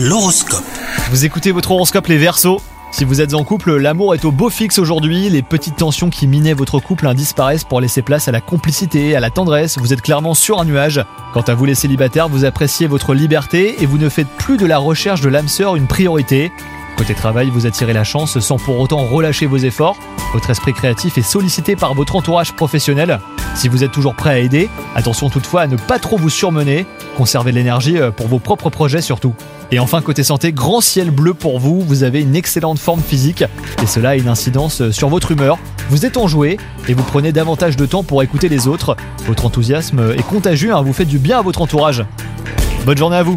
L'horoscope. Vous écoutez votre horoscope les Verseaux si vous êtes en couple, l'amour est au beau fixe aujourd'hui, les petites tensions qui minaient votre couple disparaissent pour laisser place à la complicité, à la tendresse, vous êtes clairement sur un nuage. Quant à vous les célibataires, vous appréciez votre liberté et vous ne faites plus de la recherche de l'âme sœur une priorité. Côté travail, vous attirez la chance sans pour autant relâcher vos efforts. Votre esprit créatif est sollicité par votre entourage professionnel. Si vous êtes toujours prêt à aider, attention toutefois à ne pas trop vous surmener. Conservez l'énergie euh, pour vos propres projets surtout. Et enfin, côté santé, grand ciel bleu pour vous. Vous avez une excellente forme physique et cela a une incidence euh, sur votre humeur. Vous êtes enjoué et vous prenez davantage de temps pour écouter les autres. Votre enthousiasme est contagieux, hein, vous faites du bien à votre entourage. Bonne journée à vous!